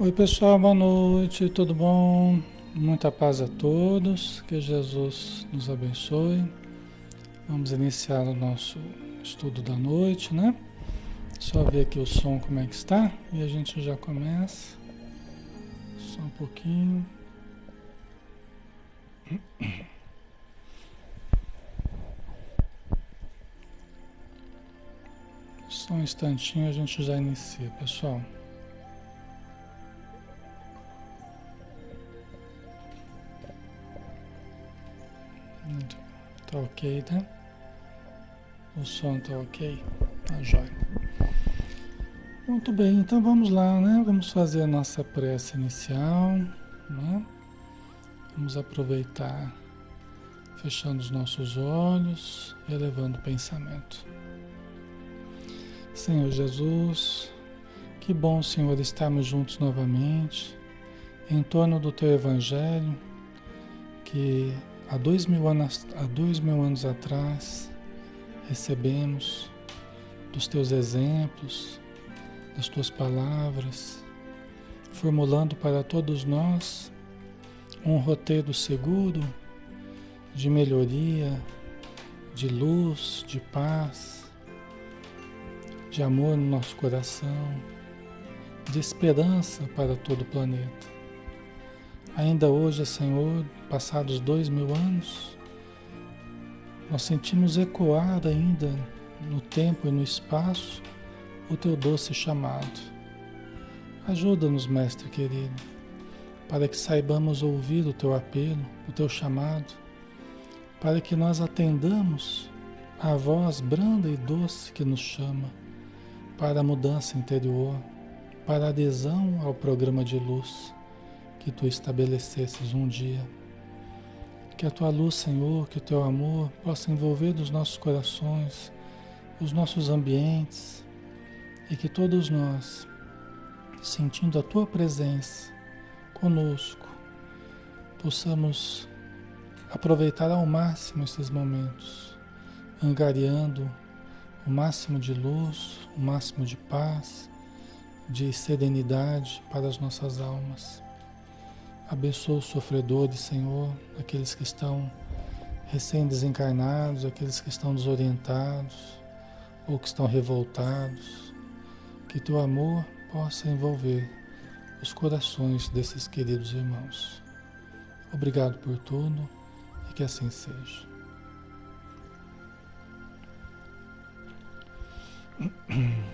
Oi pessoal, boa noite, tudo bom? Muita paz a todos, que Jesus nos abençoe. Vamos iniciar o nosso estudo da noite, né? Só ver aqui o som como é que está e a gente já começa. Só um pouquinho. Só um instantinho a gente já inicia, pessoal. Tá ok, né? O som tá ok? Tá jóia. Muito bem, então vamos lá, né? Vamos fazer a nossa prece inicial, né? Vamos aproveitar fechando os nossos olhos, elevando o pensamento. Senhor Jesus, que bom, Senhor, estarmos juntos novamente em torno do Teu Evangelho, que há dois mil anos, há dois mil anos atrás recebemos dos Teus exemplos, das Tuas palavras, formulando para todos nós um roteiro seguro de melhoria, de luz, de paz de amor no nosso coração, de esperança para todo o planeta. Ainda hoje, Senhor, passados dois mil anos, nós sentimos ecoar ainda no tempo e no espaço o teu doce chamado. Ajuda-nos, Mestre querido, para que saibamos ouvir o teu apelo, o teu chamado, para que nós atendamos à voz branda e doce que nos chama para a mudança interior, para a adesão ao programa de luz que tu estabelecesses um dia. Que a tua luz, Senhor, que o teu amor possa envolver dos nossos corações, os nossos ambientes e que todos nós, sentindo a tua presença conosco, possamos aproveitar ao máximo esses momentos, angariando o máximo de luz, o máximo de paz, de serenidade para as nossas almas. Abençoa os sofredores, Senhor, aqueles que estão recém-desencarnados, aqueles que estão desorientados ou que estão revoltados. Que teu amor possa envolver os corações desses queridos irmãos. Obrigado por tudo e que assim seja.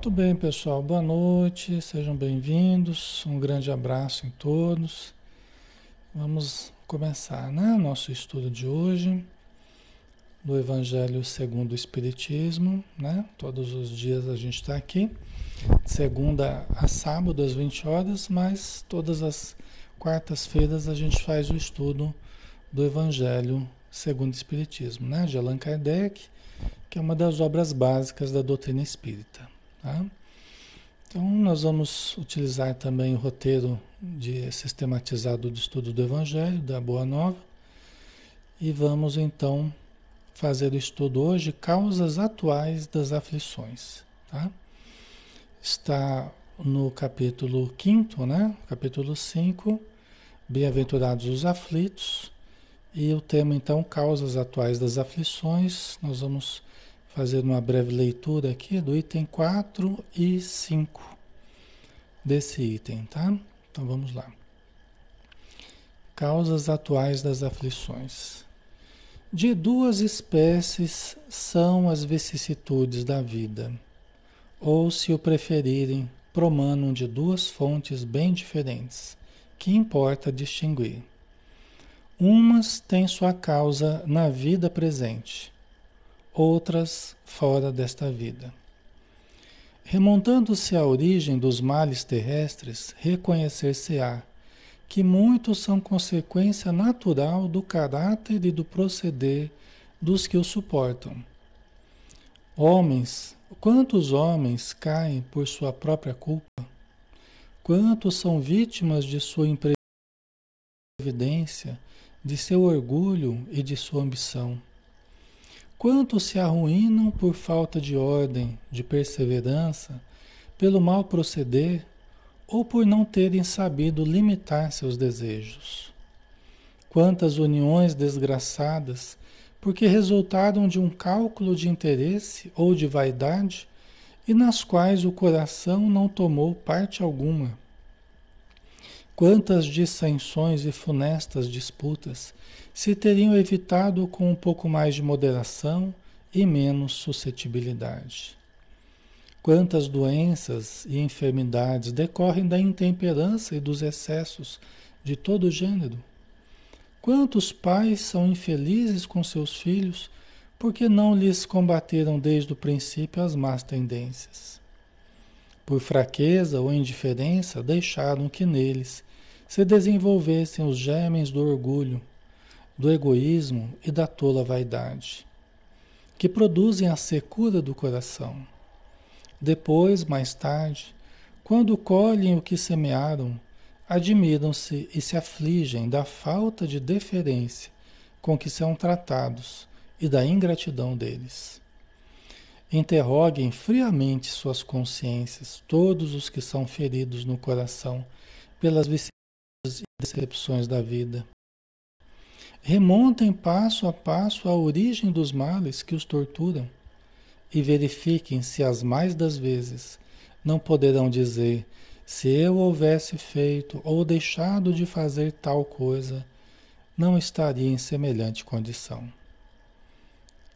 Muito bem, pessoal. Boa noite, sejam bem-vindos. Um grande abraço em todos. Vamos começar, né? Nosso estudo de hoje do Evangelho segundo o Espiritismo, né? Todos os dias a gente está aqui, segunda a sábado às 20 horas, mas todas as quartas-feiras a gente faz o estudo do Evangelho segundo o Espiritismo, né? de Allan Kardec, que é uma das obras básicas da doutrina espírita. Tá? Então, nós vamos utilizar também o roteiro de sistematizado do estudo do Evangelho, da Boa Nova, e vamos então fazer o estudo hoje, causas atuais das aflições. Tá? Está no capítulo 5, né? capítulo 5, Bem-aventurados os aflitos, e o tema então, causas atuais das aflições. Nós vamos fazer uma breve leitura aqui do item 4 e 5 desse item, tá? Então vamos lá. Causas atuais das aflições. De duas espécies são as vicissitudes da vida, ou, se o preferirem, promanam de duas fontes bem diferentes, que importa distinguir. Umas têm sua causa na vida presente, outras fora desta vida. Remontando-se à origem dos males terrestres, reconhecer-se-á que muitos são consequência natural do caráter e do proceder dos que o suportam. Homens, quantos homens caem por sua própria culpa? Quantos são vítimas de sua imprevidência? de seu orgulho e de sua ambição. Quantos se arruinam por falta de ordem, de perseverança, pelo mal proceder ou por não terem sabido limitar seus desejos. Quantas uniões desgraçadas, porque resultaram de um cálculo de interesse ou de vaidade e nas quais o coração não tomou parte alguma. Quantas dissensões e funestas disputas se teriam evitado com um pouco mais de moderação e menos suscetibilidade. Quantas doenças e enfermidades decorrem da intemperança e dos excessos de todo gênero? Quantos pais são infelizes com seus filhos porque não lhes combateram desde o princípio as más tendências? Por fraqueza ou indiferença, deixaram que neles se desenvolvessem os germens do orgulho, do egoísmo e da tola vaidade que produzem a secura do coração. Depois, mais tarde, quando colhem o que semearam, admiram-se e se afligem da falta de deferência com que são tratados e da ingratidão deles. Interroguem friamente suas consciências, todos os que são feridos no coração pelas vicissitudes e decepções da vida. Remontem passo a passo a origem dos males que os torturam e verifiquem se as mais das vezes não poderão dizer: se eu houvesse feito ou deixado de fazer tal coisa, não estaria em semelhante condição.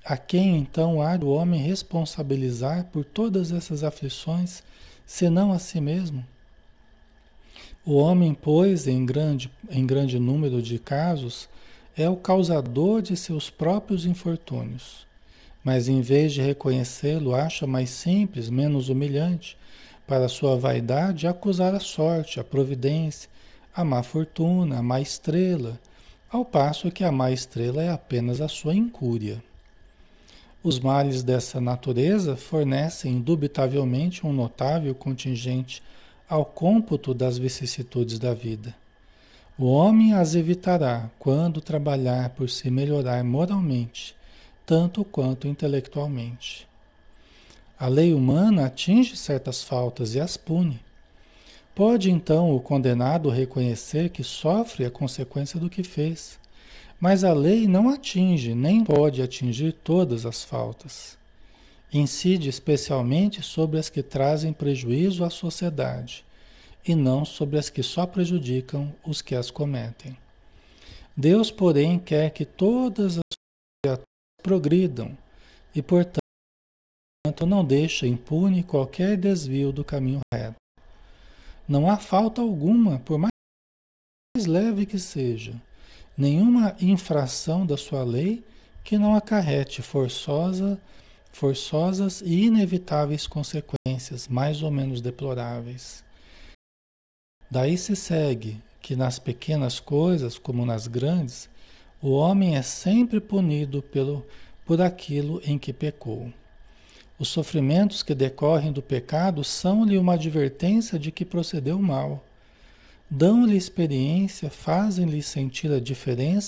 A quem então há o homem responsabilizar por todas essas aflições, senão a si mesmo? O homem, pois, em grande, em grande número de casos, é o causador de seus próprios infortúnios. Mas em vez de reconhecê-lo, acha mais simples, menos humilhante, para sua vaidade, acusar a sorte, a providência, a má fortuna, a má estrela, ao passo que a má estrela é apenas a sua incúria. Os males dessa natureza fornecem indubitavelmente um notável contingente ao cômputo das vicissitudes da vida. O homem as evitará quando trabalhar por se melhorar moralmente, tanto quanto intelectualmente. A lei humana atinge certas faltas e as pune. Pode então o condenado reconhecer que sofre a consequência do que fez, mas a lei não atinge nem pode atingir todas as faltas. Incide especialmente sobre as que trazem prejuízo à sociedade e não sobre as que só prejudicam os que as cometem. Deus, porém, quer que todas as criaturas progridam e, portanto, não deixa impune qualquer desvio do caminho reto. Não há falta alguma, por mais leve que seja, nenhuma infração da sua lei que não acarrete forçosa, forçosas e inevitáveis consequências, mais ou menos deploráveis. Daí se segue que nas pequenas coisas, como nas grandes, o homem é sempre punido pelo, por aquilo em que pecou. Os sofrimentos que decorrem do pecado são-lhe uma advertência de que procedeu mal. Dão-lhe experiência, fazem-lhe sentir a diferença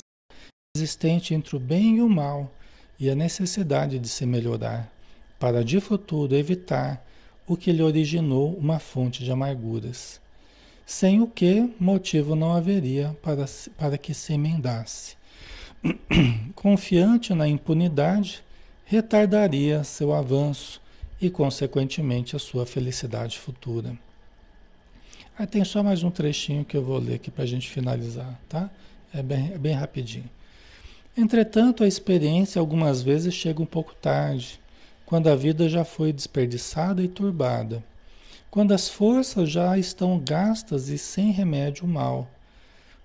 existente entre o bem e o mal e a necessidade de se melhorar, para de futuro evitar o que lhe originou uma fonte de amarguras sem o que motivo não haveria para, para que se emendasse. Confiante na impunidade, retardaria seu avanço e, consequentemente, a sua felicidade futura. Aí tem só mais um trechinho que eu vou ler aqui para a gente finalizar, tá? É bem, é bem rapidinho. Entretanto, a experiência algumas vezes chega um pouco tarde, quando a vida já foi desperdiçada e turbada quando as forças já estão gastas e sem remédio mal.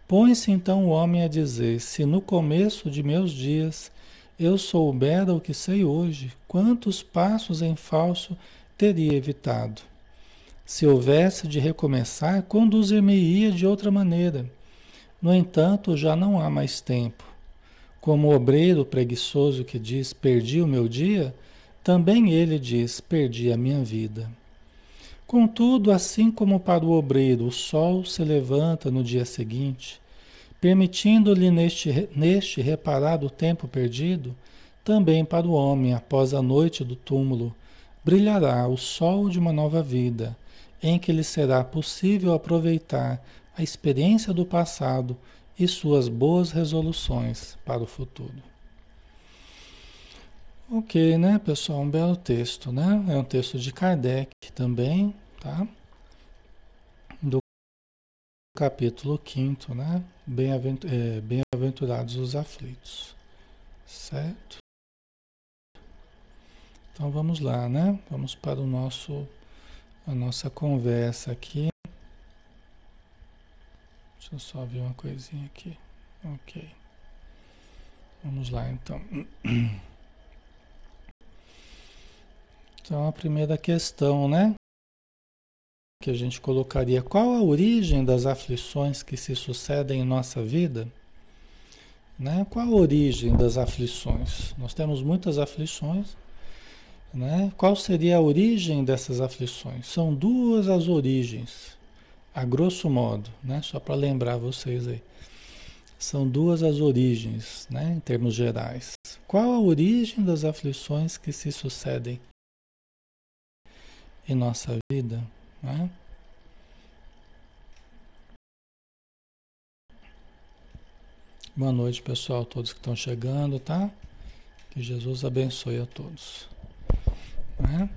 Põe-se então o homem a dizer: Se no começo de meus dias eu soubera o que sei hoje, quantos passos em falso teria evitado? Se houvesse de recomeçar, conduzir-me-ia de outra maneira. No entanto, já não há mais tempo. Como o obreiro preguiçoso que diz: Perdi o meu dia, também ele diz: Perdi a minha vida. Contudo, assim como para o obreiro o sol se levanta no dia seguinte, permitindo-lhe neste, neste reparar o tempo perdido, também para o homem, após a noite do túmulo, brilhará o sol de uma nova vida, em que lhe será possível aproveitar a experiência do passado e suas boas resoluções para o futuro. Ok, né, pessoal? Um belo texto, né? É um texto de Kardec também, tá? Do capítulo 5, né? É, bem-aventurados os aflitos, certo? Então vamos lá, né? Vamos para o nosso a nossa conversa aqui. Deixa eu só ver uma coisinha aqui. Ok. Vamos lá então. Então a primeira questão, né? Que a gente colocaria: qual a origem das aflições que se sucedem em nossa vida? Né? Qual a origem das aflições? Nós temos muitas aflições. Né? Qual seria a origem dessas aflições? São duas as origens, a grosso modo, né? só para lembrar vocês aí. São duas as origens, né? em termos gerais. Qual a origem das aflições que se sucedem em nossa vida? Né? Boa noite, pessoal, todos que estão chegando, tá? Que Jesus abençoe a todos. Né?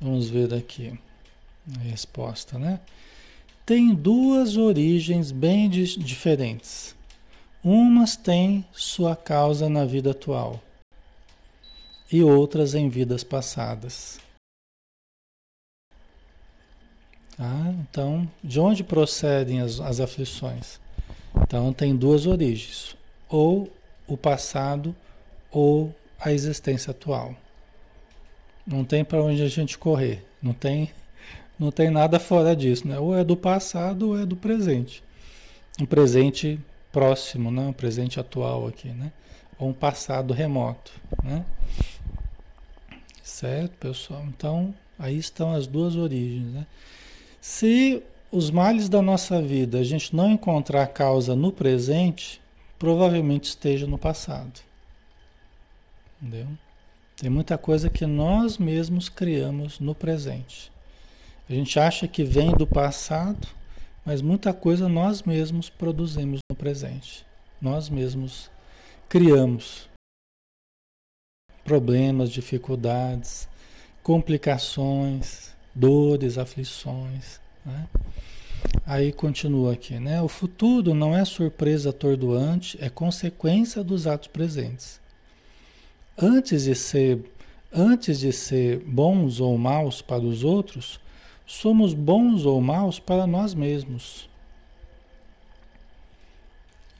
Vamos ver aqui a resposta, né? Tem duas origens bem diferentes. Umas têm sua causa na vida atual e outras em vidas passadas. Ah, então, de onde procedem as, as aflições? Então, tem duas origens: ou o passado ou a existência atual. Não tem para onde a gente correr. Não tem, não tem nada fora disso, né? Ou é do passado ou é do presente. Um presente próximo, né? Um presente atual aqui, né? Ou um passado remoto, né? Certo, pessoal? Então, aí estão as duas origens, né? Se os males da nossa vida a gente não encontrar causa no presente, provavelmente esteja no passado. Entendeu? Tem muita coisa que nós mesmos criamos no presente. A gente acha que vem do passado, mas muita coisa nós mesmos produzimos no presente. Nós mesmos criamos problemas, dificuldades, complicações, dores, aflições. Né? Aí continua aqui, né? O futuro não é surpresa atordoante, é consequência dos atos presentes antes de ser antes de ser bons ou maus para os outros, somos bons ou maus para nós mesmos.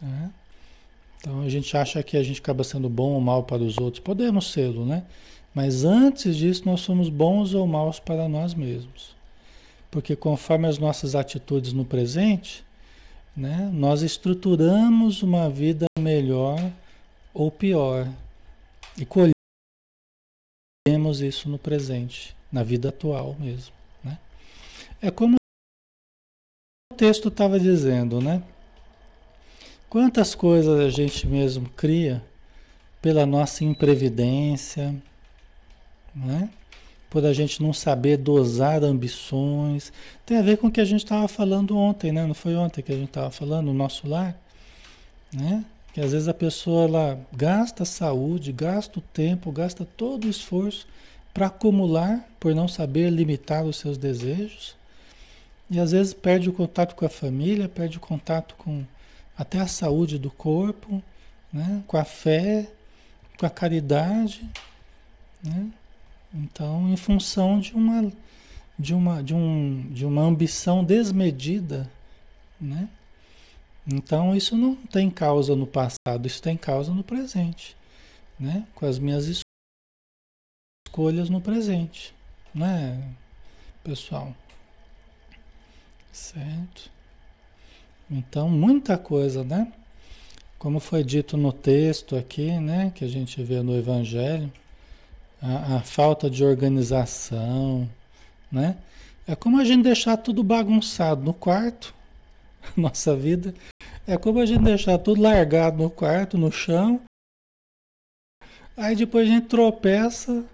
É? Então a gente acha que a gente acaba sendo bom ou mal para os outros. Podemos ser, né? Mas antes disso, nós somos bons ou maus para nós mesmos. Porque conforme as nossas atitudes no presente, né, nós estruturamos uma vida melhor ou pior e colhemos isso no presente, na vida atual mesmo. É como o texto estava dizendo, né? Quantas coisas a gente mesmo cria pela nossa imprevidência, né? por a gente não saber dosar ambições. Tem a ver com o que a gente estava falando ontem, né? Não foi ontem que a gente estava falando, no nosso lar, né? Que às vezes a pessoa ela gasta saúde, gasta o tempo, gasta todo o esforço para acumular por não saber limitar os seus desejos. E às vezes perde o contato com a família, perde o contato com até a saúde do corpo, né? com a fé, com a caridade. Né? Então, em função de uma, de uma, de um, de uma ambição desmedida, né? Então isso não tem causa no passado, isso tem causa no presente, né? Com as minhas escolhas no presente, né, pessoal? Certo? Então muita coisa, né? Como foi dito no texto aqui, né, que a gente vê no Evangelho, a, a falta de organização, né? É como a gente deixar tudo bagunçado no quarto, nossa vida, é como a gente deixar tudo largado no quarto, no chão. Aí depois a gente tropeça,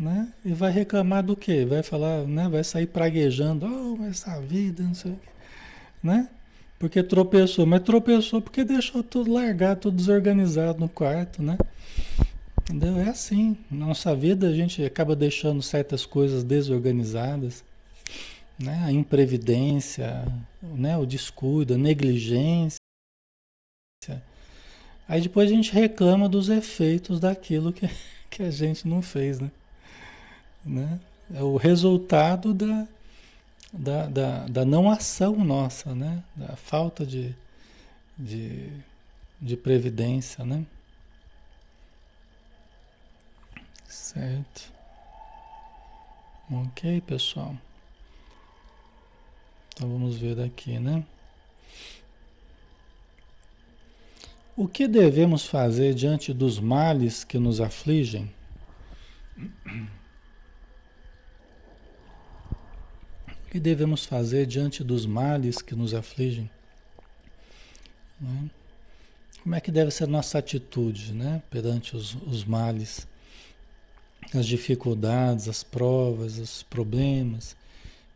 né? E vai reclamar do quê? Vai falar, né? Vai sair praguejando, oh, essa vida, não sei o quê, né? Porque tropeçou, mas tropeçou porque deixou tudo largado, tudo desorganizado no quarto, né? Entendeu? É assim. Nossa vida a gente acaba deixando certas coisas desorganizadas, né? A imprevidência, né? O descuido, a negligência. Aí depois a gente reclama dos efeitos daquilo que, que a gente não fez, né? Né? É o resultado da, da, da, da não ação nossa, né? Da falta de, de, de previdência, né? Certo. Ok, pessoal. Então vamos ver aqui, né? O que devemos fazer diante dos males que nos afligem? Que devemos fazer diante dos males que nos afligem? Né? Como é que deve ser a nossa atitude né? perante os, os males, as dificuldades, as provas, os problemas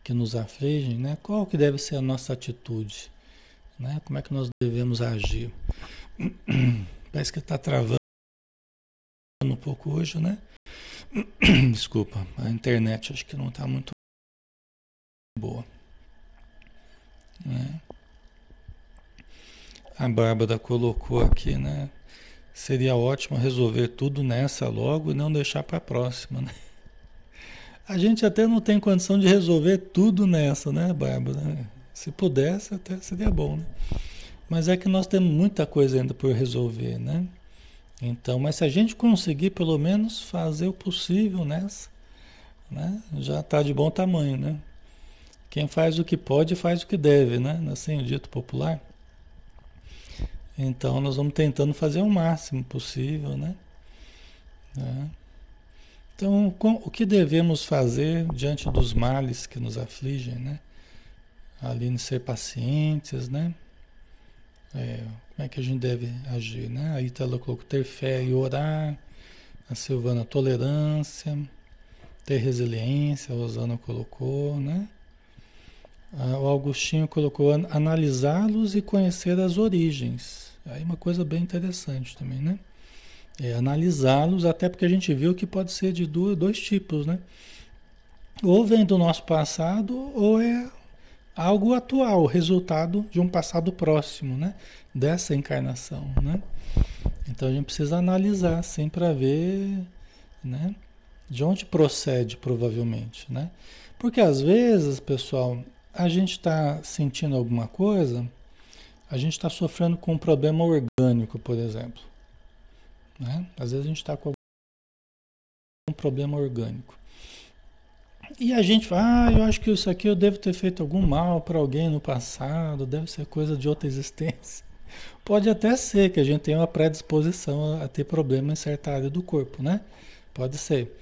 que nos afligem? Né? Qual que deve ser a nossa atitude? Né? Como é que nós devemos agir? Parece que está travando um pouco hoje, né? Desculpa, a internet acho que não está muito boa. Né? A Bárbara colocou aqui, né? Seria ótimo resolver tudo nessa logo e não deixar para a próxima, né? A gente até não tem condição de resolver tudo nessa, né, Bárbara? Se pudesse, até seria bom, né? Mas é que nós temos muita coisa ainda por resolver, né? Então, mas se a gente conseguir pelo menos fazer o possível nessa, né? Já está de bom tamanho, né? Quem faz o que pode faz o que deve, né? Assim o dito popular. Então nós vamos tentando fazer o máximo possível, né? É. Então, com, o que devemos fazer diante dos males que nos afligem, né? Ali ser pacientes, né? É, como é que a gente deve agir, né? A Itala colocou ter fé e orar, a Silvana tolerância, ter resiliência, a Rosana colocou, né? Ah, o Augustinho colocou analisá-los e conhecer as origens. Aí uma coisa bem interessante também, né? É analisá-los, até porque a gente viu que pode ser de dois, dois tipos, né? Ou vem do nosso passado, ou é algo atual, resultado de um passado próximo, né? Dessa encarnação, né? Então a gente precisa analisar assim para ver, né? De onde procede provavelmente, né? Porque às vezes, pessoal, a gente está sentindo alguma coisa, a gente está sofrendo com um problema orgânico, por exemplo. Né? Às vezes a gente está com um problema orgânico. E a gente fala, ah, eu acho que isso aqui eu devo ter feito algum mal para alguém no passado, deve ser coisa de outra existência. Pode até ser que a gente tenha uma predisposição a ter problema em certa área do corpo, né? Pode ser.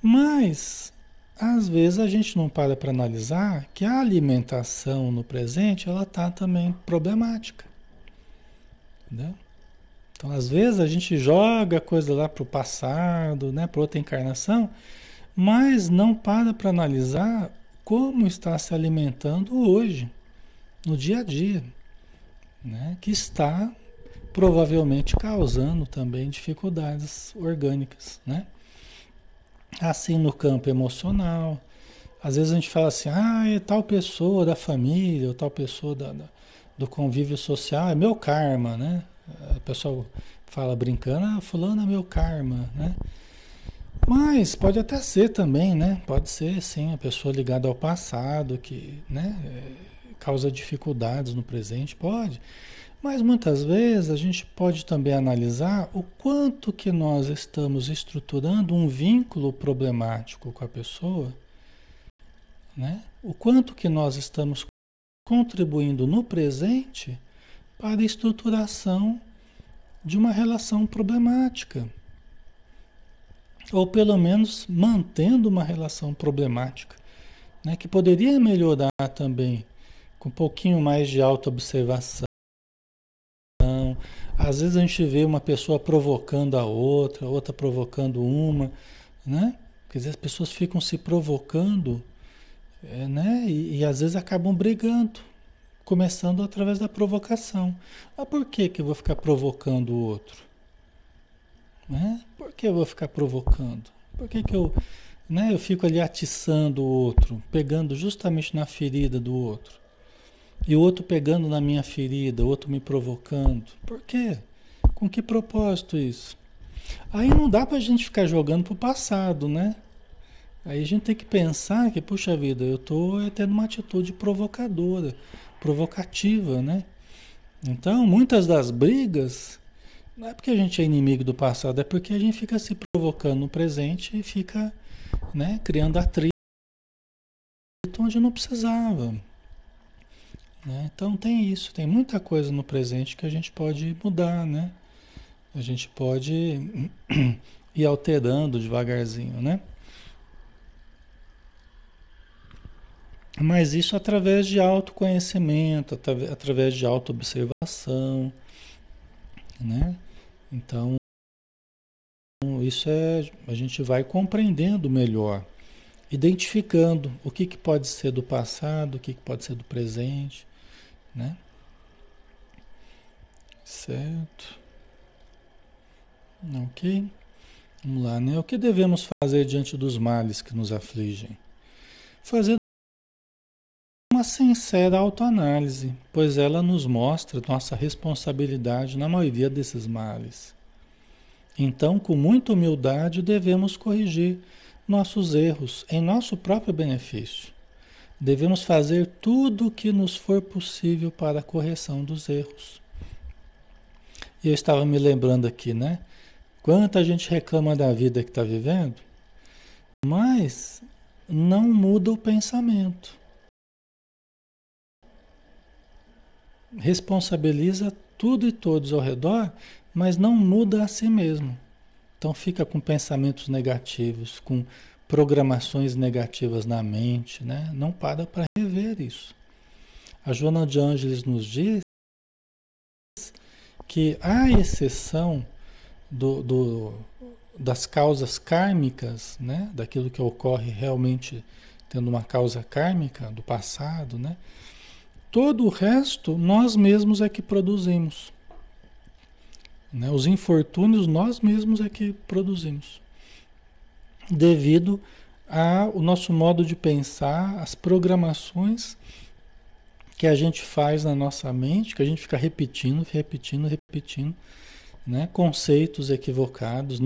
Mas às vezes a gente não para para analisar que a alimentação no presente ela está também problemática. Então, às vezes a gente joga coisa lá para o passado, né, para outra encarnação, mas não para para analisar como está se alimentando hoje, no dia a dia, né, que está provavelmente causando também dificuldades orgânicas, né? Assim no campo emocional. Às vezes a gente fala assim, ah, é tal pessoa da família, ou tal pessoa da, da, do convívio social, é meu karma, né? A pessoa fala brincando, ah, fulano é meu karma, né? Mas pode até ser também, né? Pode ser, sim, a pessoa ligada ao passado, que né, é, causa dificuldades no presente, pode. Mas muitas vezes a gente pode também analisar o quanto que nós estamos estruturando um vínculo problemático com a pessoa, né? O quanto que nós estamos contribuindo no presente para a estruturação de uma relação problemática. Ou pelo menos mantendo uma relação problemática, né? que poderia melhorar também com um pouquinho mais de autoobservação às vezes a gente vê uma pessoa provocando a outra, outra provocando uma, né? Quer dizer, as pessoas ficam se provocando, é, né? E, e, às vezes acabam brigando, começando através da provocação. Ah, por que, que eu vou ficar provocando o outro? Né? Por que eu vou ficar provocando? Por que, que eu, né, eu fico ali atiçando o outro, pegando justamente na ferida do outro? E o outro pegando na minha ferida, o outro me provocando. Por quê? Com que propósito isso? Aí não dá para a gente ficar jogando para o passado, né? Aí a gente tem que pensar que, puxa vida, eu estou tendo uma atitude provocadora, provocativa, né? Então, muitas das brigas, não é porque a gente é inimigo do passado, é porque a gente fica se provocando no presente e fica né, criando atrito onde não precisava. Né? Então tem isso, tem muita coisa no presente que a gente pode mudar, né? A gente pode ir alterando devagarzinho, né? Mas isso através de autoconhecimento, através de autoobservação, né? Então, isso é a gente vai compreendendo melhor, identificando o que, que pode ser do passado, o que, que pode ser do presente, né? Certo. Ok? Vamos lá, né? O que devemos fazer diante dos males que nos afligem? Fazer uma sincera autoanálise, pois ela nos mostra nossa responsabilidade na maioria desses males. Então, com muita humildade, devemos corrigir nossos erros em nosso próprio benefício. Devemos fazer tudo o que nos for possível para a correção dos erros. E eu estava me lembrando aqui, né? Quanta gente reclama da vida que está vivendo, mas não muda o pensamento. Responsabiliza tudo e todos ao redor, mas não muda a si mesmo. Então fica com pensamentos negativos, com programações negativas na mente, né? Não para para rever isso. A Joana de Ângeles nos diz que a exceção do, do, das causas kármicas, né? daquilo que ocorre realmente tendo uma causa kármica do passado, né? todo o resto nós mesmos é que produzimos. Né? Os infortúnios nós mesmos é que produzimos, devido ao nosso modo de pensar, as programações que a gente faz na nossa mente, que a gente fica repetindo, repetindo, repetindo né? conceitos equivocados,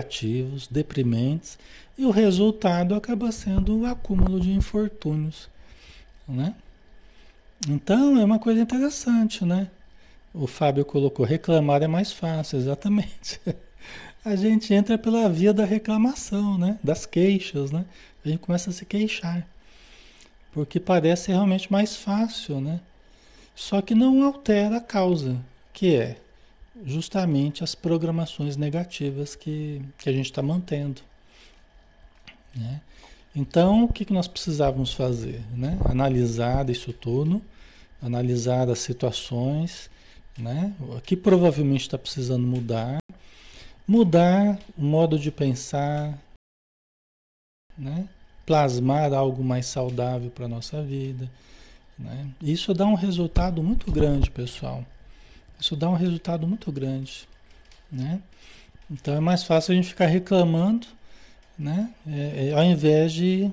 negativos, deprimentes, e o resultado acaba sendo o acúmulo de infortúnios. Né? Então é uma coisa interessante, né? O Fábio colocou, reclamar é mais fácil, exatamente. A gente entra pela via da reclamação, né? Das queixas, né? A gente começa a se queixar. Porque parece realmente mais fácil, né? Só que não altera a causa, que é justamente as programações negativas que, que a gente está mantendo. Né? Então, o que, que nós precisávamos fazer? Né? Analisar isso tudo, analisar as situações, né? o que provavelmente está precisando mudar, mudar o modo de pensar, né? plasmar algo mais saudável para a nossa vida. Né? Isso dá um resultado muito grande, pessoal. Isso dá um resultado muito grande, né? Então é mais fácil a gente ficar reclamando, né? É, é, ao invés de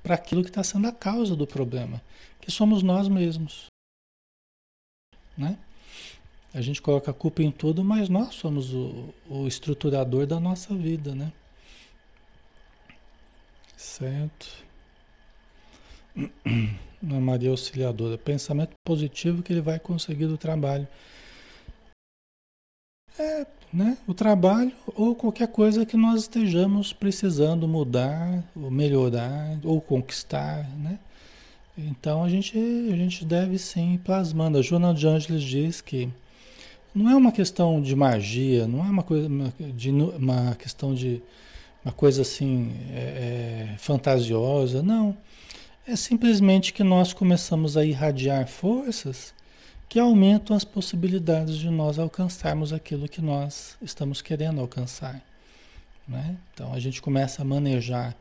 para aquilo que está sendo a causa do problema, que somos nós mesmos, né? A gente coloca a culpa em tudo, mas nós somos o, o estruturador da nossa vida, né? Certo. A Maria Auxiliadora. Pensamento positivo que ele vai conseguir do trabalho. É, né? O trabalho ou qualquer coisa que nós estejamos precisando mudar, ou melhorar, ou conquistar, né? Então a gente, a gente deve sim ir plasmando. A Joana de Ângeles diz que não é uma questão de magia, não é uma coisa de uma questão de uma coisa assim é, é, fantasiosa, não. É simplesmente que nós começamos a irradiar forças que aumentam as possibilidades de nós alcançarmos aquilo que nós estamos querendo alcançar. Né? Então a gente começa a manejar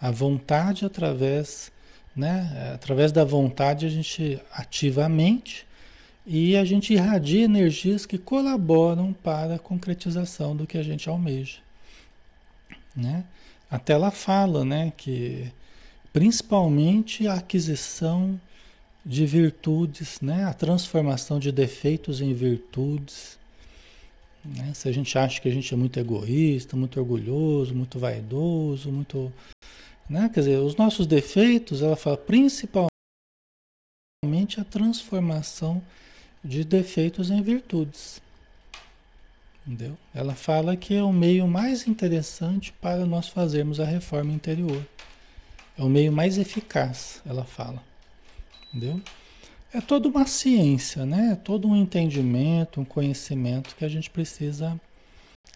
a vontade através, né? através da vontade a gente ativa a mente e a gente irradia energias que colaboram para a concretização do que a gente almeja. Né? Até ela fala né, que principalmente a aquisição de virtudes, né? a transformação de defeitos em virtudes. Né? Se a gente acha que a gente é muito egoísta, muito orgulhoso, muito vaidoso, muito. Né? Quer dizer, os nossos defeitos, ela fala principalmente a transformação de defeitos em virtudes. Entendeu? Ela fala que é o meio mais interessante para nós fazermos a reforma interior. É o meio mais eficaz, ela fala. Entendeu? É toda uma ciência, né? É todo um entendimento, um conhecimento que a gente precisa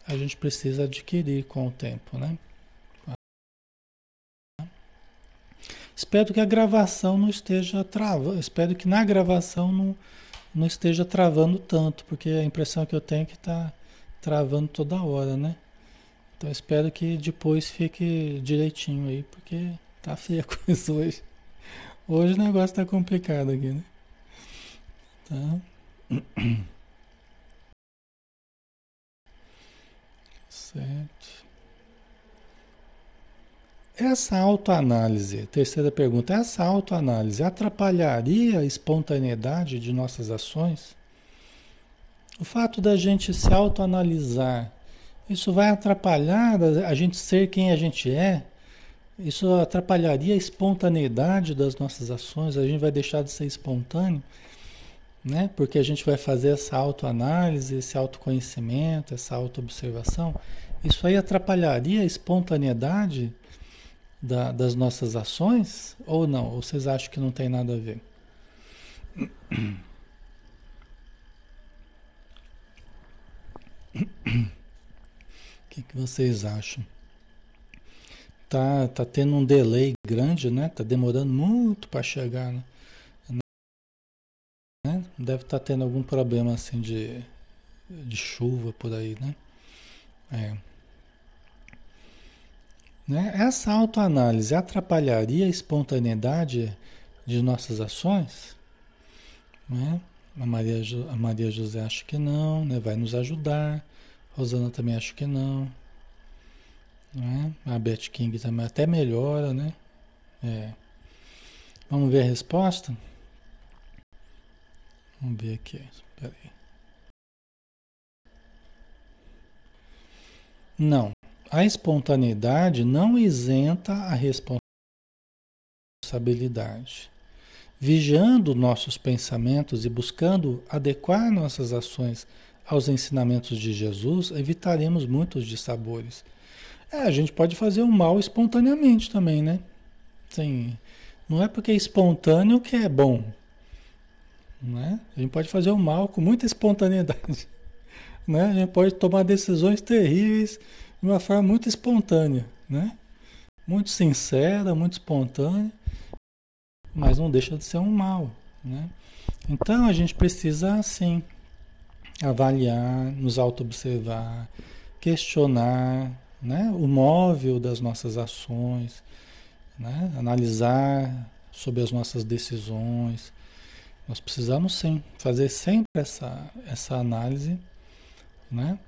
a gente precisa adquirir com o tempo, né? Espero que a gravação não esteja travando. Espero que na gravação não, não esteja travando tanto, porque a impressão que eu tenho é que está travando toda hora, né? Então espero que depois fique direitinho aí, porque tá feia a coisa hoje. Hoje o negócio tá complicado aqui, né? Tá? Certo. Essa autoanálise, terceira pergunta, essa autoanálise atrapalharia a espontaneidade de nossas ações? O fato da gente se autoanalisar, isso vai atrapalhar a gente ser quem a gente é? Isso atrapalharia a espontaneidade das nossas ações? A gente vai deixar de ser espontâneo? Né? Porque a gente vai fazer essa autoanálise, esse autoconhecimento, essa autoobservação. Isso aí atrapalharia a espontaneidade da, das nossas ações ou não? Ou vocês acham que não tem nada a ver? O que, que vocês acham? Tá, tá tendo um delay grande, né? Tá demorando muito para chegar, né? né? Deve estar tá tendo algum problema assim de, de chuva por aí, né? É. Né? Essa autoanálise atrapalharia a espontaneidade de nossas ações? Né? A, Maria, a Maria José acha que não, né? vai nos ajudar. Rosana também acha que não. Né? A Beth King também até melhora, né? É. Vamos ver a resposta? Vamos ver aqui. Espera aí. Não. A espontaneidade não isenta a responsabilidade. Vigiando nossos pensamentos e buscando adequar nossas ações aos ensinamentos de Jesus, evitaremos muitos dissabores. É, a gente pode fazer o mal espontaneamente também, né? Sim, não é porque é espontâneo que é bom. Né? A gente pode fazer o mal com muita espontaneidade. Né? A gente pode tomar decisões terríveis de uma forma muito espontânea, né? Muito sincera, muito espontânea, mas não deixa de ser um mal, né? Então a gente precisa assim avaliar, nos auto-observar, questionar, né? O móvel das nossas ações, né? Analisar sobre as nossas decisões. Nós precisamos sim fazer sempre essa essa análise, né?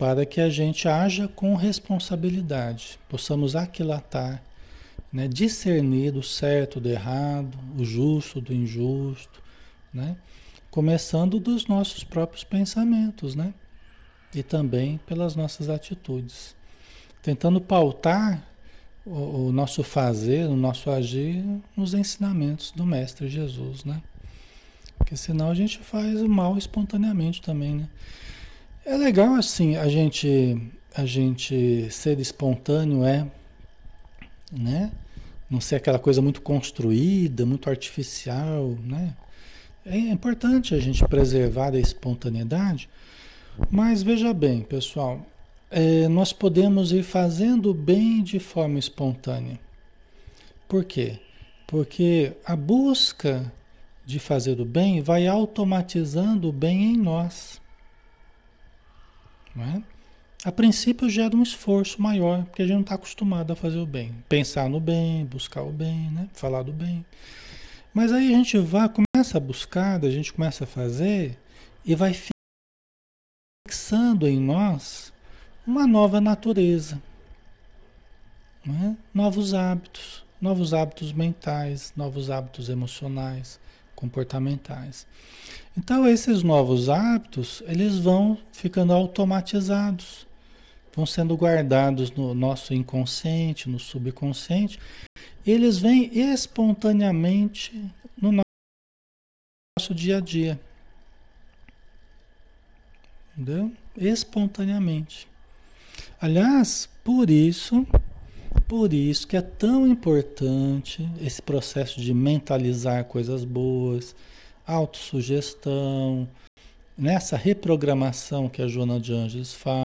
Para que a gente haja com responsabilidade, possamos aquilatar, né, discernir o certo do errado, o justo do injusto, né, começando dos nossos próprios pensamentos, né, e também pelas nossas atitudes, tentando pautar o, o nosso fazer, o nosso agir nos ensinamentos do Mestre Jesus, né, porque senão a gente faz o mal espontaneamente também, né. É legal assim a gente a gente ser espontâneo é, né? Não ser aquela coisa muito construída, muito artificial, né? É importante a gente preservar a espontaneidade, mas veja bem, pessoal, é, nós podemos ir fazendo bem de forma espontânea. Por quê? Porque a busca de fazer o bem vai automatizando o bem em nós. Não é? a princípio gera um esforço maior, porque a gente não está acostumado a fazer o bem. Pensar no bem, buscar o bem, né? falar do bem. Mas aí a gente vai, começa a buscar, a gente começa a fazer e vai fixando em nós uma nova natureza, né? novos hábitos, novos hábitos mentais, novos hábitos emocionais, comportamentais. Então esses novos hábitos, eles vão ficando automatizados, vão sendo guardados no nosso inconsciente, no subconsciente, eles vêm espontaneamente no nosso dia a dia. Entendeu? Espontaneamente. Aliás, por isso, por isso que é tão importante esse processo de mentalizar coisas boas, autossugestão, nessa reprogramação que a Joana de Angeles fala,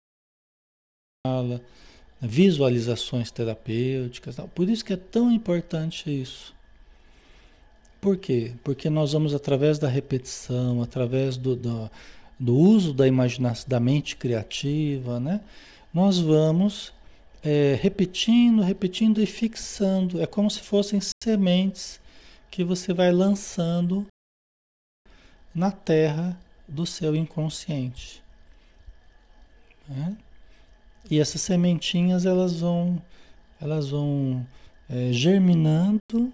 visualizações terapêuticas. Por isso que é tão importante isso. Por quê? Porque nós vamos, através da repetição, através do, do, do uso da imaginação, da mente criativa, né? nós vamos é, repetindo, repetindo e fixando. É como se fossem sementes que você vai lançando na terra do seu inconsciente. Né? E essas sementinhas elas vão, elas vão é, germinando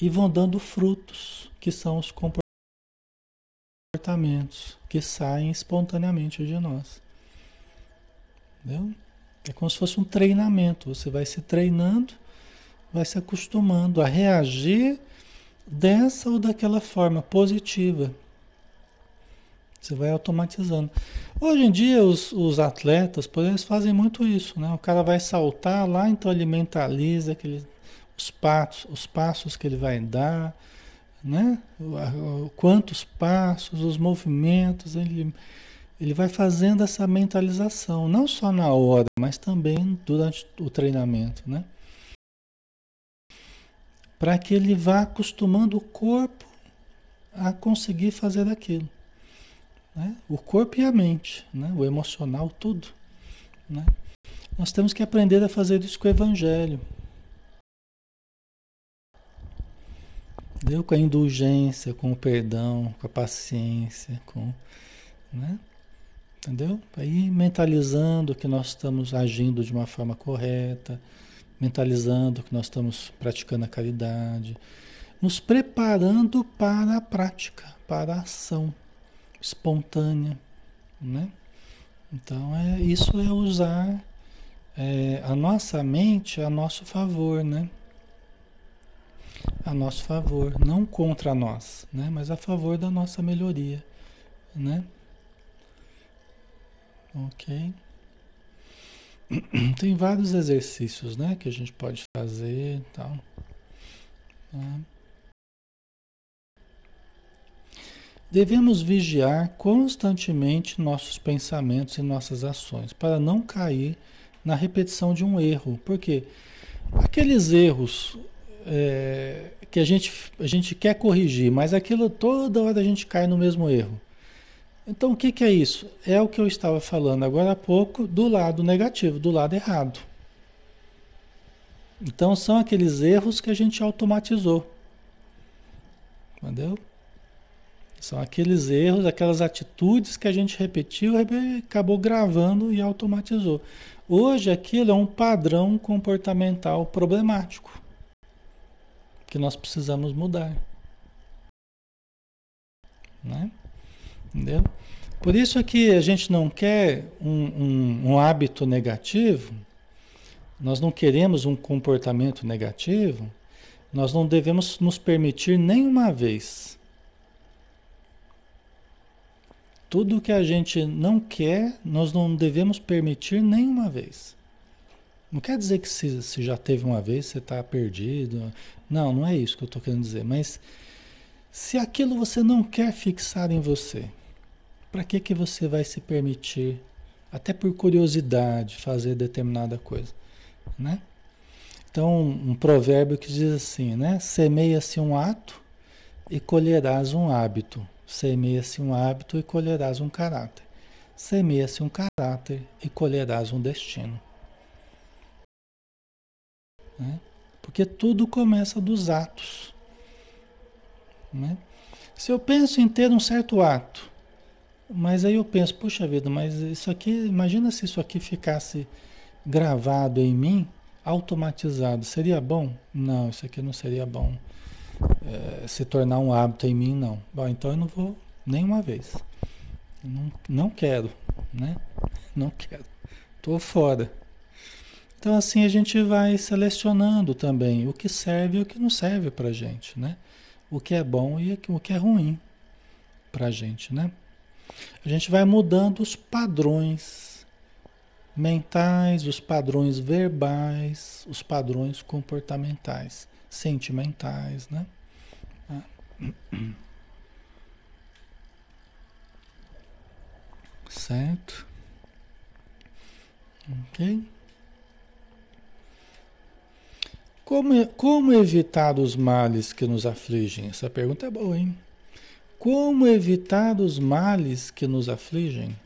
e vão dando frutos, que são os comportamentos que saem espontaneamente de nós. Entendeu? É como se fosse um treinamento. Você vai se treinando, vai se acostumando a reagir dessa ou daquela forma positiva. Você vai automatizando. Hoje em dia, os, os atletas, por eles fazem muito isso, né? O cara vai saltar lá, então ele mentaliza aquele, os, passos, os passos que ele vai dar, né? O, o, quantos passos, os movimentos, ele ele vai fazendo essa mentalização, não só na hora, mas também durante o treinamento, né? Para que ele vá acostumando o corpo a conseguir fazer aquilo. Né? O corpo e a mente, né? o emocional, tudo. Né? Nós temos que aprender a fazer isso com o Evangelho. Deu com a indulgência, com o perdão, com a paciência, com, né? Entendeu? Aí mentalizando que nós estamos agindo de uma forma correta, mentalizando que nós estamos praticando a caridade, nos preparando para a prática, para a ação espontânea, né? Então é isso é usar é, a nossa mente a nosso favor, né? A nosso favor, não contra nós, né? Mas a favor da nossa melhoria, né? Ok. Tem vários exercícios, né, que a gente pode fazer, tal. Tá? Devemos vigiar constantemente nossos pensamentos e nossas ações para não cair na repetição de um erro, porque aqueles erros é, que a gente, a gente quer corrigir, mas aquilo toda hora a gente cai no mesmo erro. Então, o que, que é isso? É o que eu estava falando agora há pouco do lado negativo, do lado errado. Então, são aqueles erros que a gente automatizou. Entendeu? São aqueles erros, aquelas atitudes que a gente repetiu acabou gravando e automatizou. Hoje, aquilo é um padrão comportamental problemático que nós precisamos mudar. Né? Entendeu? Por isso é que a gente não quer um, um, um hábito negativo, nós não queremos um comportamento negativo, nós não devemos nos permitir nenhuma vez. Tudo que a gente não quer, nós não devemos permitir nenhuma vez. Não quer dizer que se, se já teve uma vez, você está perdido. Não, não é isso que eu estou querendo dizer. Mas se aquilo você não quer fixar em você, para que, que você vai se permitir, até por curiosidade, fazer determinada coisa? Né? Então, um provérbio que diz assim, né? Semeia-se um ato e colherás um hábito. Semeia-se um hábito e colherás um caráter. semeia-se um caráter e colherás um destino. Né? Porque tudo começa dos atos. Né? Se eu penso em ter um certo ato, mas aí eu penso, puxa vida, mas isso aqui, imagina se isso aqui ficasse gravado em mim, automatizado, seria bom? Não, isso aqui não seria bom. É, se tornar um hábito em mim, não. Bom, então eu não vou nenhuma vez. Não, não quero, né? Não quero. Tô fora. Então assim a gente vai selecionando também o que serve e o que não serve para gente, né? O que é bom e o que é ruim para gente, né? A gente vai mudando os padrões mentais, os padrões verbais, os padrões comportamentais, sentimentais, né? Certo? Ok? Como, como evitar os males que nos afligem? Essa pergunta é boa, hein? Como evitar os males que nos afligem?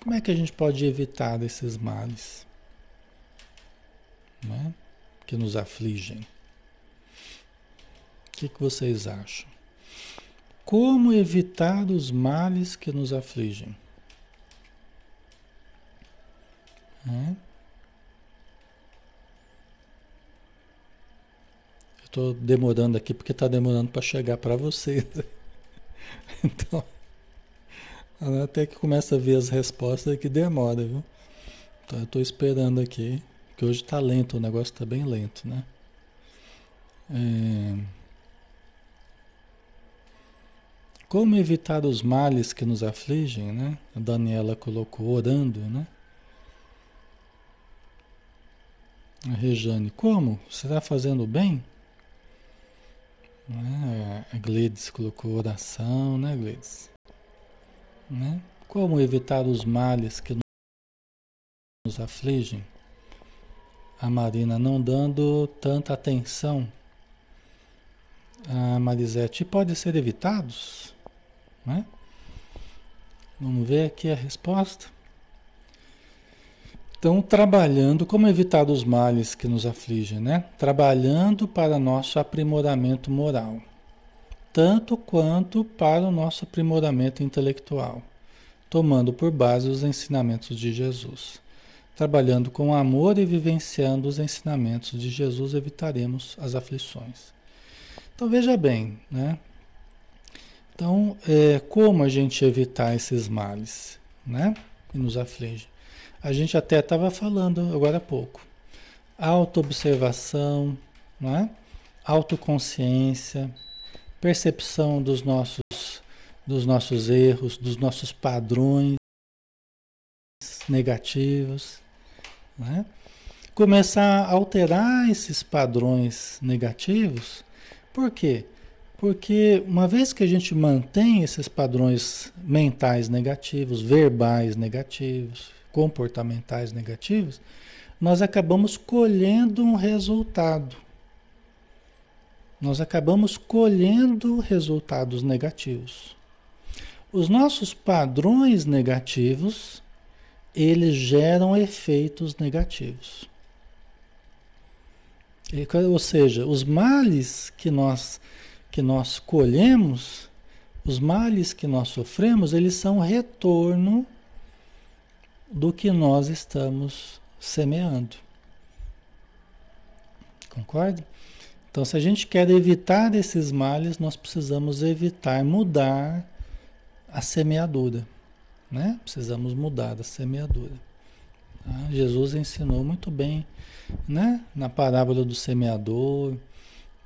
Como é que a gente pode evitar esses males né? que nos afligem? O que, que vocês acham? Como evitar os males que nos afligem? É? Estou demorando aqui porque está demorando para chegar para vocês. Então, até que começa a ver as respostas que demora, viu? Então eu estou esperando aqui, que hoje está lento, o negócio está bem lento, né? É... Como evitar os males que nos afligem, né? A Daniela colocou orando, né? A Rejane, como? Você está fazendo bem? Né? A Gledes colocou oração, né, Gledes? Né? Como evitar os males que nos afligem? A Marina não dando tanta atenção. A Marisete, pode ser evitados? Né? Vamos ver aqui a resposta. Então, trabalhando, como evitar os males que nos afligem, né? Trabalhando para nosso aprimoramento moral, tanto quanto para o nosso aprimoramento intelectual, tomando por base os ensinamentos de Jesus. Trabalhando com amor e vivenciando os ensinamentos de Jesus, evitaremos as aflições. Então, veja bem, né? Então, é, como a gente evitar esses males, né? Que nos afligem? A gente até estava falando agora há pouco. Autoobservação, né? autoconsciência, percepção dos nossos, dos nossos erros, dos nossos padrões negativos. Né? Começar a alterar esses padrões negativos. Por quê? Porque uma vez que a gente mantém esses padrões mentais negativos, verbais negativos, comportamentais negativos, nós acabamos colhendo um resultado. Nós acabamos colhendo resultados negativos. Os nossos padrões negativos, eles geram efeitos negativos. Ou seja, os males que nós que nós colhemos, os males que nós sofremos, eles são retorno do que nós estamos semeando. Concorda? Então, se a gente quer evitar esses males, nós precisamos evitar, mudar a semeadura. Né? Precisamos mudar a semeadura. Tá? Jesus ensinou muito bem né? na parábola do semeador.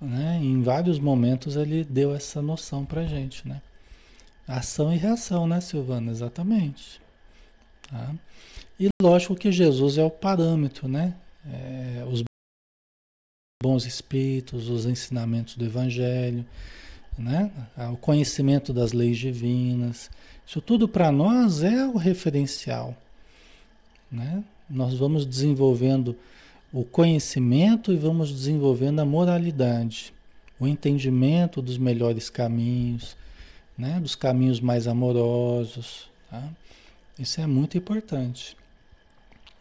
Né? Em vários momentos ele deu essa noção para gente. Né? Ação e reação, né, Silvana? Exatamente. Tá? E lógico que Jesus é o parâmetro, né? É, os bons espíritos, os ensinamentos do Evangelho, né? o conhecimento das leis divinas. Isso tudo para nós é o referencial. Né? Nós vamos desenvolvendo o conhecimento e vamos desenvolvendo a moralidade, o entendimento dos melhores caminhos, né? dos caminhos mais amorosos, Tá? Isso é muito importante.